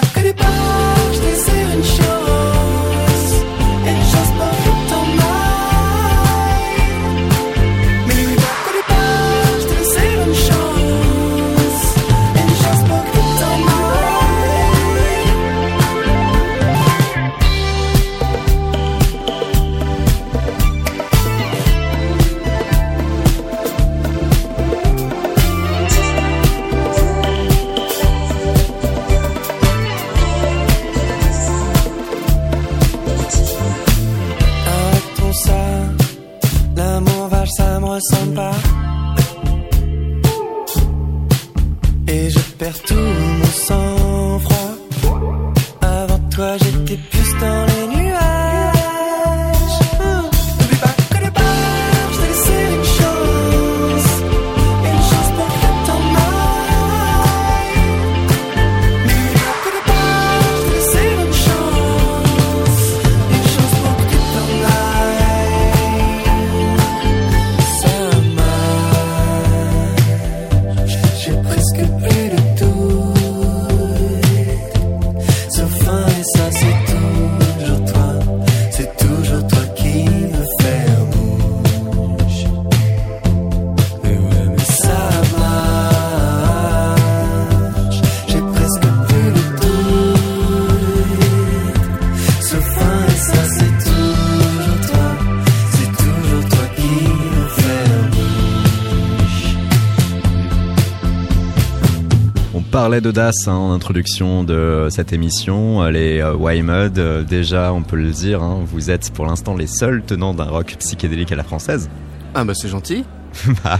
parlait d'audace hein, en introduction de cette émission. Les euh, Y-Mod, euh, déjà, on peut le dire, hein, vous êtes pour l'instant les seuls tenants d'un rock psychédélique à la française. Ah bah c'est gentil. [LAUGHS] Bah,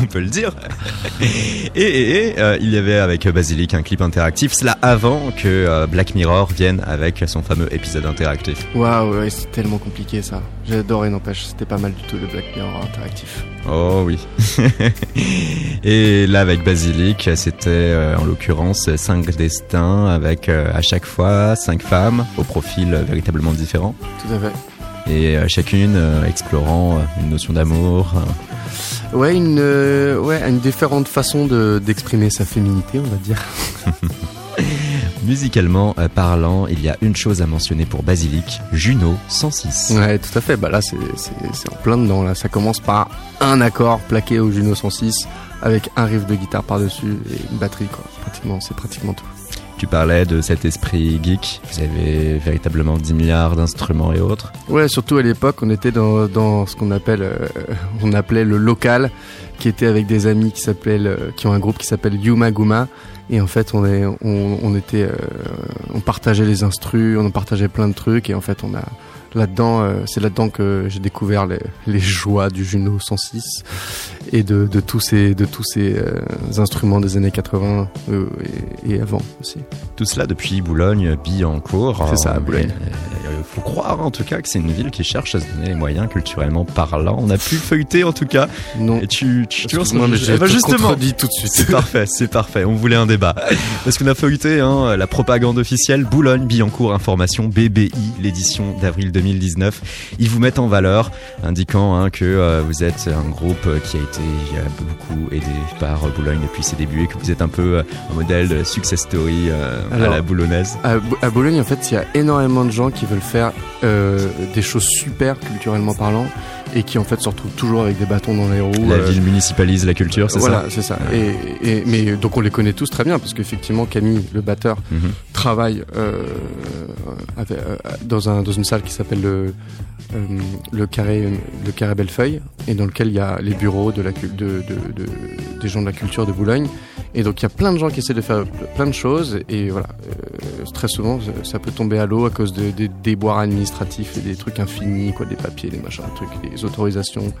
on peut le dire. Et, et, et, euh, il y avait avec Basilic un clip interactif, cela avant que euh, Black Mirror vienne avec son fameux épisode interactif. Waouh, ouais, c'est tellement compliqué ça. J'ai adoré, n'empêche, c'était pas mal du tout le Black Mirror interactif. Oh oui. [LAUGHS] et là avec Basilic, c'était euh, en l'occurrence cinq destins avec à chaque fois cinq femmes au profil véritablement différent Tout à fait. et chacune explorant une notion d'amour. Ouais, une, euh, ouais, une différente façon de, d'exprimer sa féminité, on va dire. [LAUGHS] Musicalement euh, parlant, il y a une chose à mentionner pour Basilic, Juno 106. Ouais, tout à fait. Bah là, c'est en plein dedans. Là, ça commence par un accord plaqué au Juno 106 avec un riff de guitare par-dessus et une batterie, quoi. Pratiquement, c'est pratiquement tout. Tu parlais de cet esprit geek, vous avez véritablement 10 milliards d'instruments et autres. Ouais, surtout à l'époque, on était dans, dans ce qu'on appelle, euh, on appelait le local, qui était avec des amis qui s'appellent, euh, qui ont un groupe qui s'appelle Yuma Guma. Et en fait, on est, on, était, euh, on partageait les instrus, on partageait plein de trucs. Et en fait, on a là-dedans, euh, c'est là-dedans que j'ai découvert les, les joies du Juno 106 et de, de tous ces, de tous ces euh, instruments des années 80 euh, et, et avant aussi. Tout cela depuis Boulogne, Billancourt. C'est ça, Boulogne. euh, faut croire en tout cas que c'est une ville qui cherche à se donner les moyens culturellement parlant. On a pu feuilleter en tout cas. Non. Et tu, tu, tu Excuse-moi, mais j'ai tout justement. contredit tout de suite. C'est parfait, c'est parfait. On voulait un débat. Parce qu'on a feuilleté hein, la propagande officielle Boulogne-Billancourt Information BBI, l'édition d'avril 2019. Ils vous mettent en valeur, indiquant hein, que euh, vous êtes un groupe euh, qui a été beaucoup aidé par euh, Boulogne depuis ses débuts et que vous êtes un peu un modèle de success story à la boulonnaise. À, à Bologne, en fait, il y a énormément de gens qui veulent faire des choses super culturellement parlant et qui en fait se retrouvent toujours avec des bâtons dans les roues. La euh, ville municipalise la culture, c'est voilà, ça c'est ça. Et, et- mais donc on les connaît tous très bien parce qu'effectivement Camille, le batteur, Mhm. travaille euh, avec- euh, dans un dans une salle qui s'appelle le euh, le carré le carré Bellefeuille et dans lequel il y a les bureaux de la de, de- des gens de la culture de Boulogne et donc il y a plein de gens qui essaient de faire plein de choses et voilà euh, très souvent ça- peut tomber à l'eau à cause de- des déboires administratifs et des trucs infinis quoi des papiers des machins des trucs des autorisations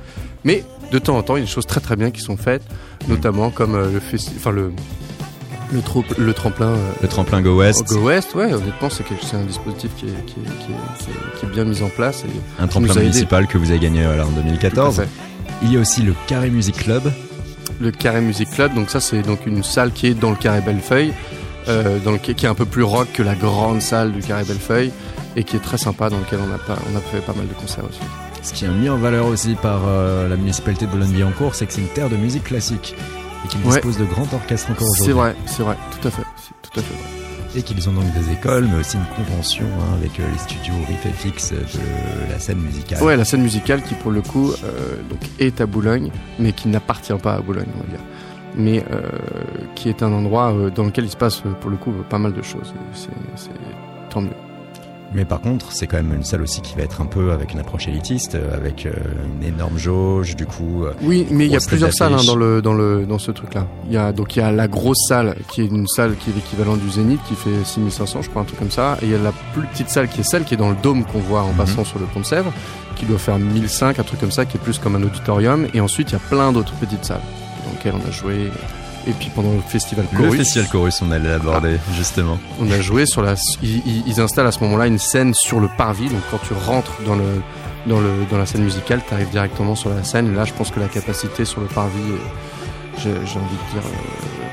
mais de temps en temps il y a des choses très très bien qui sont faites notamment comme euh, le enfin le le, tremplin euh, Le tremplin Go West, Go West, ouais, honnêtement, c'est un dispositif qui est, qui, est, qui, est, qui est- qui est bien mis en place. Et un tremplin municipal que vous avez gagné voilà, en Tout à 2014. fait. Il y a aussi le Carré Music Club. Le Carré Music Club, donc ça, c'est donc une salle qui est dans le Carré Bellefeuille, euh, dans le, qui est un peu plus rock que la grande salle du Carré Bellefeuille, et qui est très sympa, dans lequel on a, pas, on a fait pas mal de concerts aussi. Ce qui est mis en valeur aussi par euh, la municipalité de Boulogne-Billancourt, c'est que c'est une terre de musique classique et qu'ils Ouais. disposent de grands orchestres encore C'est aujourd'hui. vrai, c'est vrai, tout à fait, c'est tout à fait vrai. Et qu'ils ont donc des écoles, mais aussi une convention hein, avec euh, les studios Riff FX de la scène musicale. Ouais, la scène musicale qui pour le coup euh, donc est à Boulogne, mais qui n'appartient pas à Boulogne, on va dire. Mais euh, qui est un endroit euh, dans lequel il se passe euh, pour le coup pas mal de choses. C'est tant mieux. Mais par contre, c'est quand même une salle aussi qui va être un peu avec une approche élitiste, euh, avec euh, une énorme jauge, du coup. euh, Oui, mais il y a plusieurs salles hein, dans le dans le dans ce truc-là. Il y a donc il y a la grosse salle qui est une salle qui est l'équivalent du Zénith qui fait 6500 je crois un truc comme ça et il y a la plus petite salle qui est celle qui est dans le dôme qu'on voit en Mhm. passant sur le pont de Sèvres qui doit faire 1005 un truc comme ça qui est plus comme un auditorium et ensuite il y a plein d'autres petites salles dans lesquelles on a joué et puis pendant le festival Le Chorus. festival Chorus, on allait l'aborder, justement. on a joué sur la ils, ils- installent à ce moment-là une scène sur le parvis. Donc quand tu rentres dans le dans le dans la scène musicale tu arrives directement sur la scène. Là je pense que la capacité sur le parvis est- j'ai envie de dire euh, euh,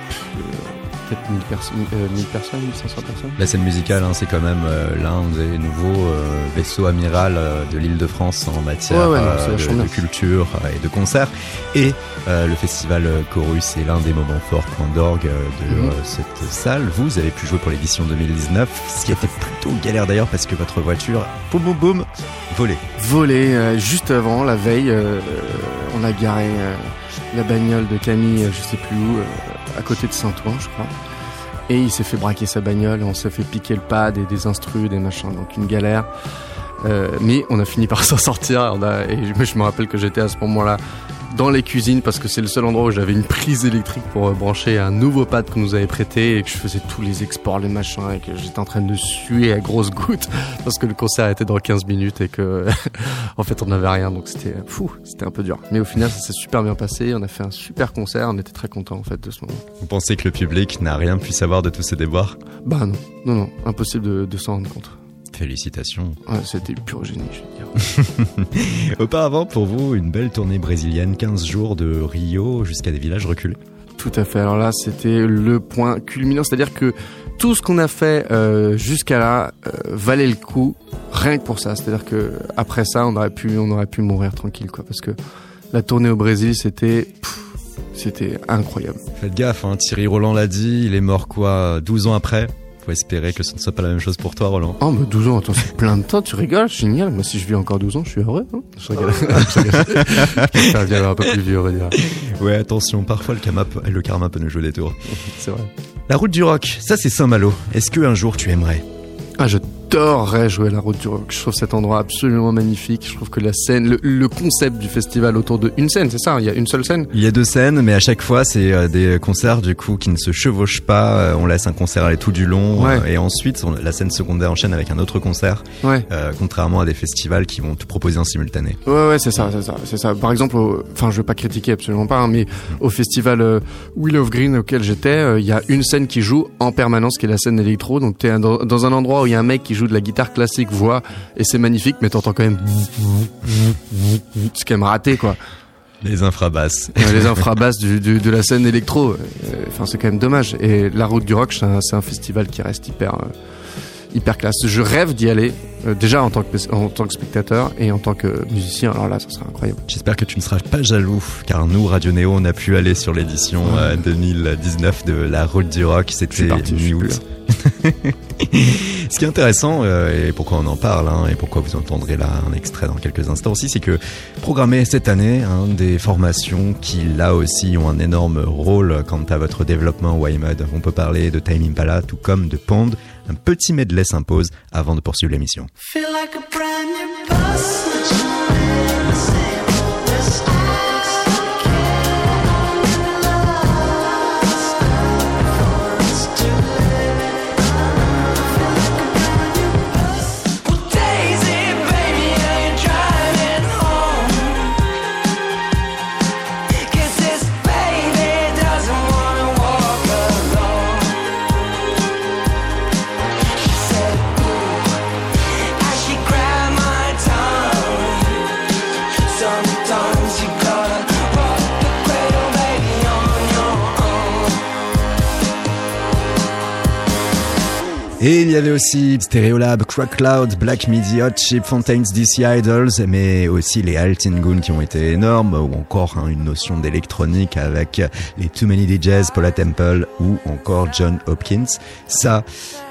peut-être 1000 personnes euh, 1000 personnes 1500 personnes La scène musicale, hein, c'est quand même euh, l'un des nouveaux euh, vaisseaux amiral euh, de l'île de France en matière Ouais, ouais, non, c'est vachement de, culture et de concerts. Et le festival Chorus est l'un des moments forts, point d'orgue de Mhm. cette salle. Vous avez pu jouer pour l'édition 2019, ce qui a été plutôt galère d'ailleurs parce que votre voiture, boum boum boum, volée. volé euh, juste avant la veille on a garé la bagnole de Camille euh, je sais plus où euh, à côté de Saint-Ouen je crois. Et il s'est fait braquer sa bagnole on s'est fait piquer le pad et des instrus des machins donc une galère. Euh, mais on a fini par [LAUGHS] s'en sortir et je me rappelle que j'étais à ce moment-là dans les cuisines parce que c'est le seul endroit où j'avais une prise électrique pour euh, brancher un nouveau pad qu'on nous avait prêté et que je faisais tous les exports, les machins et que j'étais en train de suer à grosses gouttes [LAUGHS] parce que le concert était dans 15 minutes et que [LAUGHS] en fait on n'avait rien donc c'était fou, c'était un peu dur. Mais au final ça s'est super bien passé, on a fait un super concert, on était très contents en fait de ce moment. Vous pensez que le public n'a rien pu savoir de tous ces déboires? Bah non, non, non, impossible de, de s'en rendre compte. Félicitations. Ouais, c'était pur génie, je veux dire. [LAUGHS] Auparavant, pour vous, une belle tournée brésilienne, 15 jours de Rio jusqu'à des villages reculés. Tout à fait. Alors là, c'était le point culminant, c'est-à-dire que tout ce qu'on a fait euh, jusqu'à là euh, valait le coup, rien que pour ça. C'est-à-dire que après ça, on aurait pu, on aurait pu mourir tranquille, quoi, parce que la tournée au Brésil, c'était, c'était incroyable. Faites gaffe, hein, Thierry Roland l'a dit, il est mort quoi 12 ans après? Faut espérer que ce ne soit pas la même chose pour toi, Roland. Oh, mais 12 ans, attends, c'est plein de temps, tu rigoles, génial. Moi, si je vis encore 12 ans, je suis heureux. Hein je rigole. [LAUGHS] je vivre un peu plus vieux, on va dire. Ouais, attention, parfois le karma, peut- le karma peut nous jouer des tours. C'est vrai. La route du rock, ça c'est Saint-Malo. Est-ce que un jour tu aimerais? Ah, je j'adorerais jouer à la route du rock. Je trouve cet endroit absolument magnifique. Je trouve que la scène, le, le concept du festival autour de une scène, c'est ça Il y a une seule scène Il y a deux scènes, mais à chaque fois, c'est euh, des concerts du coup qui ne se chevauchent pas. Euh, On laisse un concert aller tout du long, Ouais. euh, et ensuite on- la scène secondaire enchaîne avec un autre concert. Ouais. euh, contrairement à des festivals qui vont te proposer en simultané. Ouais, ouais, c'est ça, c'est ça, c'est ça. Par exemple, enfin, je veux pas critiquer absolument pas, hein, mais au festival euh, Wheel of Green auquel j'étais, euh, il y a une scène qui joue en permanence, qui est la scène électro. Donc t'es dans, dans un endroit où il y a un mec qui joue de la guitare classique, voix, et c'est magnifique, mais t'entends quand même, c'est quand même raté, quoi. Les infrabasses. Les infrabasses du, du- de la scène électro. Euh, Enfin, c'est quand même dommage. Et la Route du Rock, c'est un, c'est un festival qui reste hyper, euh, hyper classe. Je rêve d'y aller, euh, déjà en tant, que, en tant que spectateur et en tant que musicien. Alors là, ça serait incroyable. J'espère que tu ne seras pas jaloux, car nous, Radio Néo, on a pu aller sur l'édition euh, 2019 de la Route du Rock. C'était mi-août. [LAUGHS] Ce qui est intéressant, euh, et pourquoi on en parle, hein, et pourquoi vous entendrez là un extrait dans quelques instants aussi, c'est que programmer cette année hein, des formations qui là aussi ont un énorme rôle quant à votre développement YMUD. On peut parler de Time Impala, tout comme de Pond. Un petit medley s'impose avant de poursuivre l'émission. Et il y avait aussi Stereolab, Crack Cloud, Black Midi, Hot Chip, Fontaines, DC Idols, mais aussi les Altingun qui ont été énormes, ou encore hein, une notion d'électronique avec les Too Many DJs, Paula Temple ou encore John Hopkins. Ça,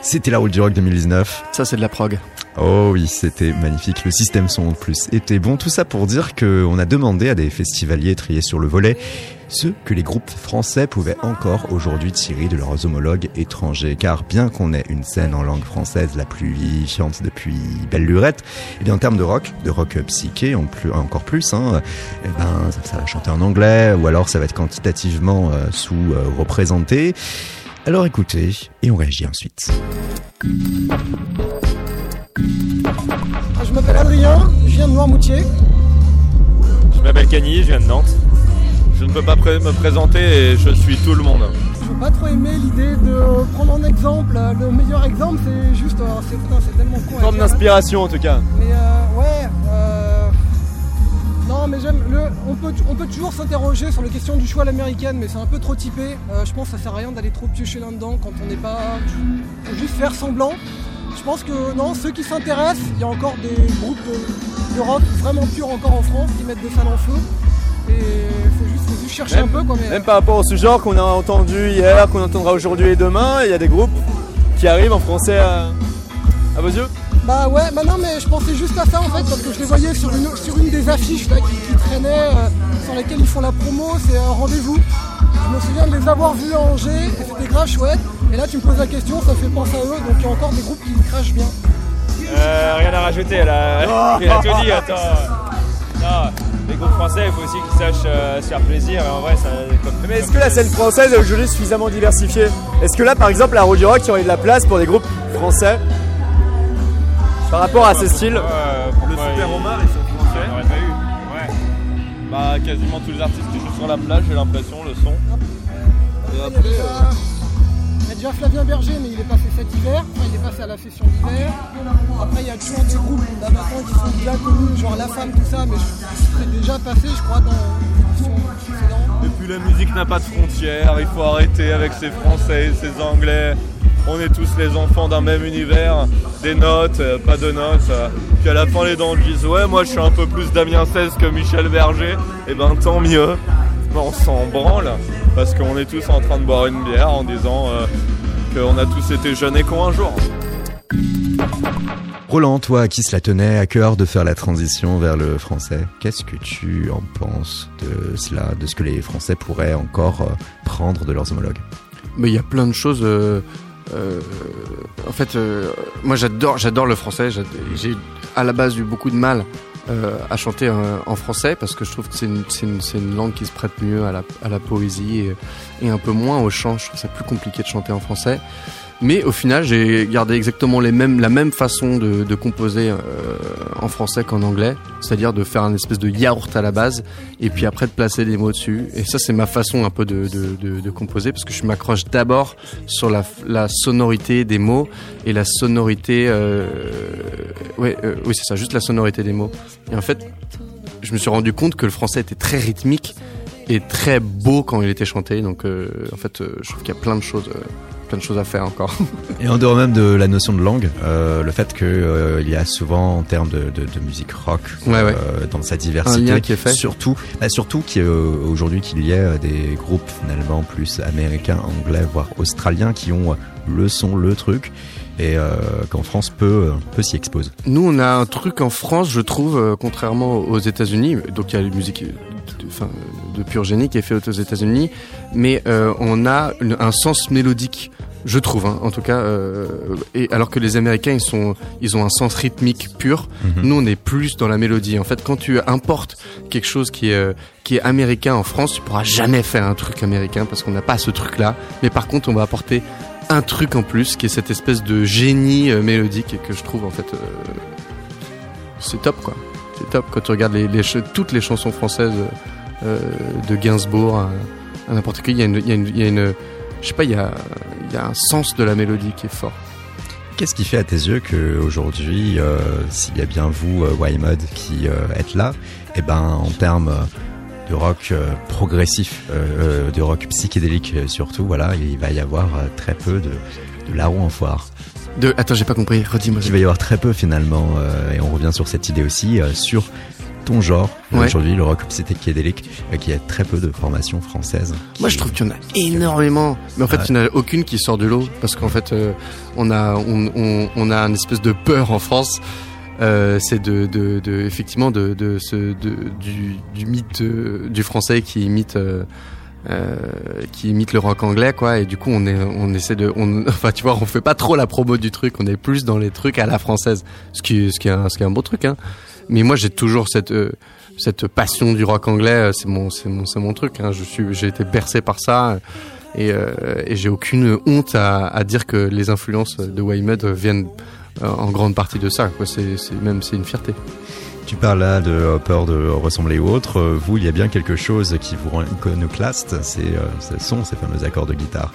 c'était la du rock 2019. Ça, c'est de la prog. Oh oui, c'était magnifique. Le système son en plus était bon. Tout ça pour dire que on a demandé à des festivaliers triés sur le volet ce que les groupes français pouvaient encore aujourd'hui tirer de leurs homologues étrangers. Car bien qu'on ait une scène en langue française la plus vivifiante depuis belle lurette, et bien en termes de rock, de rock psyché encore plus, hein, eh ben ça, ça va chanter en anglais ou alors ça va être quantitativement euh, sous-représenté. alors écoutez et on réagit ensuite. Je m'appelle Adrien, je viens de Noirmoutier. Je m'appelle Cagny, je viens de Nantes. Je ne peux pas me présenter et je suis tout le monde. Je n'ai pas trop aimé l'idée de prendre en exemple. Le meilleur exemple, c'est juste. euh, c'est tellement con. Forme hein. d'inspiration en tout cas. Mais euh, ouais. euh, Non, mais j'aime. On, peut, on peut toujours s'interroger sur la question du choix à l'américaine, mais c'est un peu trop typé. Euh, je pense que ça sert à rien d'aller trop piocher là-dedans quand on n'est pas. Faut juste faire semblant. Je pense que non, ceux qui s'intéressent, il y a encore des groupes de, de rock vraiment purs encore en France qui mettent des salles en feu. Et il faut juste, faut juste chercher Même- un peu quoi. Mais... Même par rapport au sous-genre qu'on a entendu hier, qu'on entendra aujourd'hui et demain, il y a des groupes qui arrivent en français à, à vos yeux? Bah ouais, bah non mais je pensais juste à ça en fait parce que je les voyais sur une, sur une des affiches là qui, qui traînaient, euh, sur lesquelles ils font la promo, c'est un rendez-vous. Je me souviens de les avoir vus à Angers et c'était grave chouette. Et là tu me poses la question, ça fait penser à eux, donc il y a encore des groupes qui crachent bien. Euh, rien à rajouter, là. Il [LAUGHS] a tout dit, attends. Non, les groupes français, il faut aussi qu'ils sachent euh, se faire plaisir. Et en vrai, ça. Comme, Mais est-ce que la scène française est aujourd'hui suffisamment diversifiée? Est-ce que là, par exemple, la Roue du Rock, il y aurait de la place pour des groupes français? Par rapport à ces styles Le Super Omar, ils sont On aurait pas eu. Ouais. Bah quasiment tous les artistes qui jouent sur la plage, j'ai l'impression, le son. Il y a déjà- déjà Flavien Berger, mais il est passé cet hiver. Il est passé à la session d'hiver. Après, il y a toujours des groupes là maintenant qui sont bien connus, genre La Femme, tout ça, mais je- c'est déjà passé, je crois, dans l'édition précédente. Et puis la musique n'a pas de frontières, il faut arrêter avec ces Français, ces Anglais. On est tous les enfants d'un même univers, des notes, euh, pas de notes. Puis à la fin les dents disent ouais moi je suis un peu plus Damien 16 que Michel Berger. Et ben tant mieux. On s'en branle parce qu'on est tous en train de boire une bière en disant euh, qu'on a tous été jeunes et cons un jour. Roland, toi à qui cela tenait à cœur de faire la transition vers le français, qu'est-ce que tu en penses de cela, de ce que les Français pourraient encore euh, prendre de leurs homologues? Mais il y a plein de choses. euh, euh, en fait, euh, moi j'adore, j'adore le français. J'ai à la base eu beaucoup de mal euh, à chanter euh, en français parce que je trouve que c'est une, une, une langue qui se prête mieux à la, à la poésie et, un peu moins au chant. Je trouve ça plus compliqué de chanter en français. Mais au final, j'ai gardé exactement les mêmes, la même façon de, composer euh, en français qu'en anglais, c'est-à-dire de faire un espèce de yaourt à la base et puis après de placer des mots dessus. Et ça, c'est ma façon un peu de, de, composer parce que je m'accroche d'abord sur la, la sonorité des mots et la sonorité, ouais, oui, c'est ça, juste la sonorité des mots. Et en fait, je me suis rendu compte que le français était très rythmique et très beau quand il était chanté. Donc, euh, en fait, euh, je trouve qu'il y a plein de choses. euh, plein de choses à faire encore. [LAUGHS] Et en dehors même de la notion de langue, le fait que euh, il y a souvent en termes de, de, de musique rock Ouais, ouais. dans sa diversité, Un lien qui est fait. surtout, bah, surtout qu'aujourd'hui qu'il y ait des groupes finalement plus américains, anglais, voire australiens qui ont le son, le truc, et euh, qu'en France peut euh, peut s'y exposer. Nous, on a un truc en France, je trouve, euh, contrairement aux États-Unis. Donc, il y a la musique de, enfin, de pur génie qui est faite aux États-Unis, mais euh, on a une- un sens mélodique, je trouve, hein, en tout cas. euh, et alors que les Américains, ils sont, ils ont un sens rythmique pur. Mhm. Nous, on est plus dans la mélodie. En fait, quand tu importes quelque chose qui est euh, qui est américain en France, tu pourras jamais faire un truc américain parce qu'on n'a pas ce truc-là. Mais par contre, on va apporter un truc en plus qui est cette espèce de génie euh, mélodique que je trouve en fait euh, c'est top quoi. C'est top quand tu regardes toutes les chansons françaises euh, de Gainsbourg à, n'importe qui. Il y a une, y y je sais pas, il y a, y un sens de la mélodie qui est fort. Qu'est-ce qui fait à tes yeux que aujourd'hui, euh, s'il y a bien vous, euh, Wymod, qui êtes là, et ben en termes de rock euh, progressif, euh, euh, de rock psychédélique surtout, voilà, il va y avoir très peu de, de larrons en foire. De, attends, j'ai pas compris. Redis-moi. Il va y avoir très peu finalement, et on revient sur cette idée aussi, sur ton genre Ouais. aujourd'hui, le rock psychédélique, euh, qui a très peu de formations françaises. Moi, je trouve qu'il y en a énormément, mais en fait, Ouais. il n'y en a aucune qui sort de l'eau parce qu'en fait, euh, on a, on, on, on a une espèce de peur en France. Euh, c'est de, effectivement, de, ce, du, mythe euh, du français qui imite. euh, qui imite le rock anglais quoi et du coup on est on essaie de [LAUGHS] enfin tu vois on fait pas trop la promo du truc on est plus dans les trucs à la française ce qui ce qui est un, ce qui est un beau truc hein mais moi j'ai toujours cette cette passion du rock anglais c'est mon c'est mon c'est mon truc hein. je suis j'ai été bercé par ça et, j'ai aucune honte à, dire que les influences de Waymed viennent en grande partie de ça quoi c'est même c'est une fierté Tu parles là de euh, peur de ressembler ou autre. Euh, Vous, il y a bien quelque chose qui vous rend iconoclaste, c'est euh, ce sont ces fameux accords de guitare.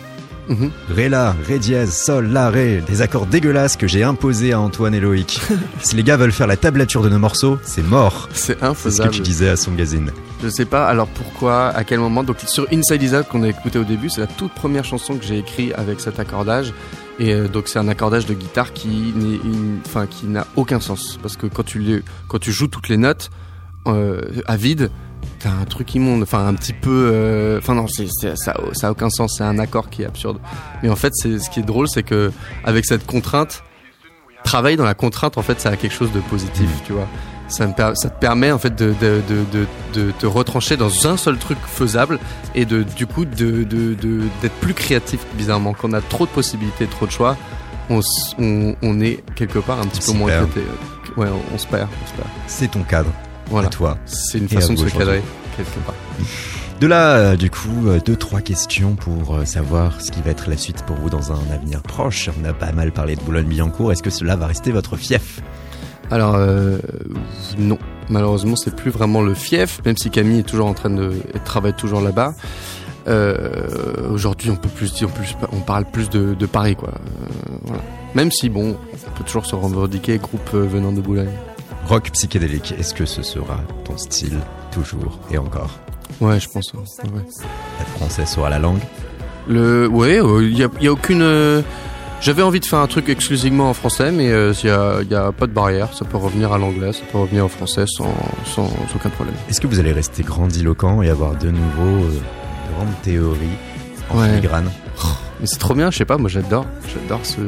Mhm. Ré la, Ré dièse, Sol, La, Ré, des accords dégueulasses que j'ai imposés à Antoine et Loïc. [LAUGHS] si les gars veulent faire la tablature de nos morceaux, c'est mort. c'est C'est ce que infaisable tu disais à Songazine. Je sais pas, alors pourquoi, à quel moment. Donc sur Inside Is Out qu'on a écouté au début, c'est la toute première chanson que j'ai écrite avec cet accordage. Et euh, donc c'est un accordage de guitare qui enfin qui n'a aucun sens parce que quand tu quand tu joues toutes les notes euh, à vide, t'as un truc immonde, enfin un petit peu, euh, enfin non, c'est, c'est- ça, ça a aucun sens, c'est un accord qui est absurde. Mais en fait, c'est ce qui est drôle, c'est que avec cette contrainte, travailler dans la contrainte, en fait, ça a quelque chose de positif, tu vois. Ça, te permet en fait de, de, de, de, de te retrancher dans un seul truc faisable et de du coup d'être plus créatif bizarrement. Quand on a trop de possibilités, trop de choix, on, s- on, on est quelque part un petit On peu moins perd. Ouais, on, se perd. C'est ton cadre, Voilà. à toi. C'est une façon de se cadrer quelque part. De là, euh, du coup, euh, deux, trois questions pour euh, savoir ce qui va être la suite pour vous dans un avenir proche. On a pas mal parlé de Boulogne-Billancourt. Est-ce que cela va rester votre fief? Alors euh, non, malheureusement c'est plus vraiment le fief, même si Camille est toujours en train de et travaille toujours là-bas. Euh, Aujourd'hui on peut plus dire plus, on parle plus de, de Paris quoi. Euh, voilà. Même si bon, on peut toujours se revendiquer groupe euh, venant de Boulogne. Rock psychédélique, est-ce que ce sera ton style toujours et encore? Ouais, je pense. ouais, ouais. La français sera la langue? Le, ouais, il y, a, y a aucune. Euh, J'avais envie de faire un truc exclusivement en français, mais il y, a, pas de barrière. Ça peut revenir à l'anglais, ça peut revenir en français sans, sans aucun problème. Est-ce que vous allez rester grandiloquent et avoir de nouveau euh, de grandes théories en Ouais. filigrane? Mais c'est trop bien, je sais pas, moi j'adore, j'adore ce,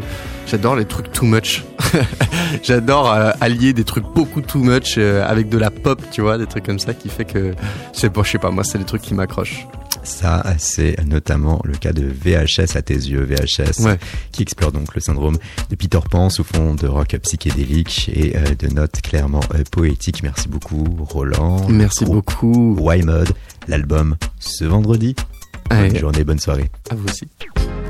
j'adore les trucs too much. [LAUGHS] j'adore euh, allier des trucs beaucoup too much euh, avec de la pop, tu vois, des trucs comme ça qui fait que, sais pas, je sais pas, moi c'est des trucs qui m'accrochent. Ça, c'est notamment le cas de VHS à tes yeux, VHS, Ouais. qui explore donc le syndrome de Peter Pan sous fond de rock psychédélique et euh, de notes clairement poétiques. Merci beaucoup, Roland. Merci beaucoup. Y-Mode, l'album ce vendredi. Bonne Allez, journée, bonne soirée. à vous aussi.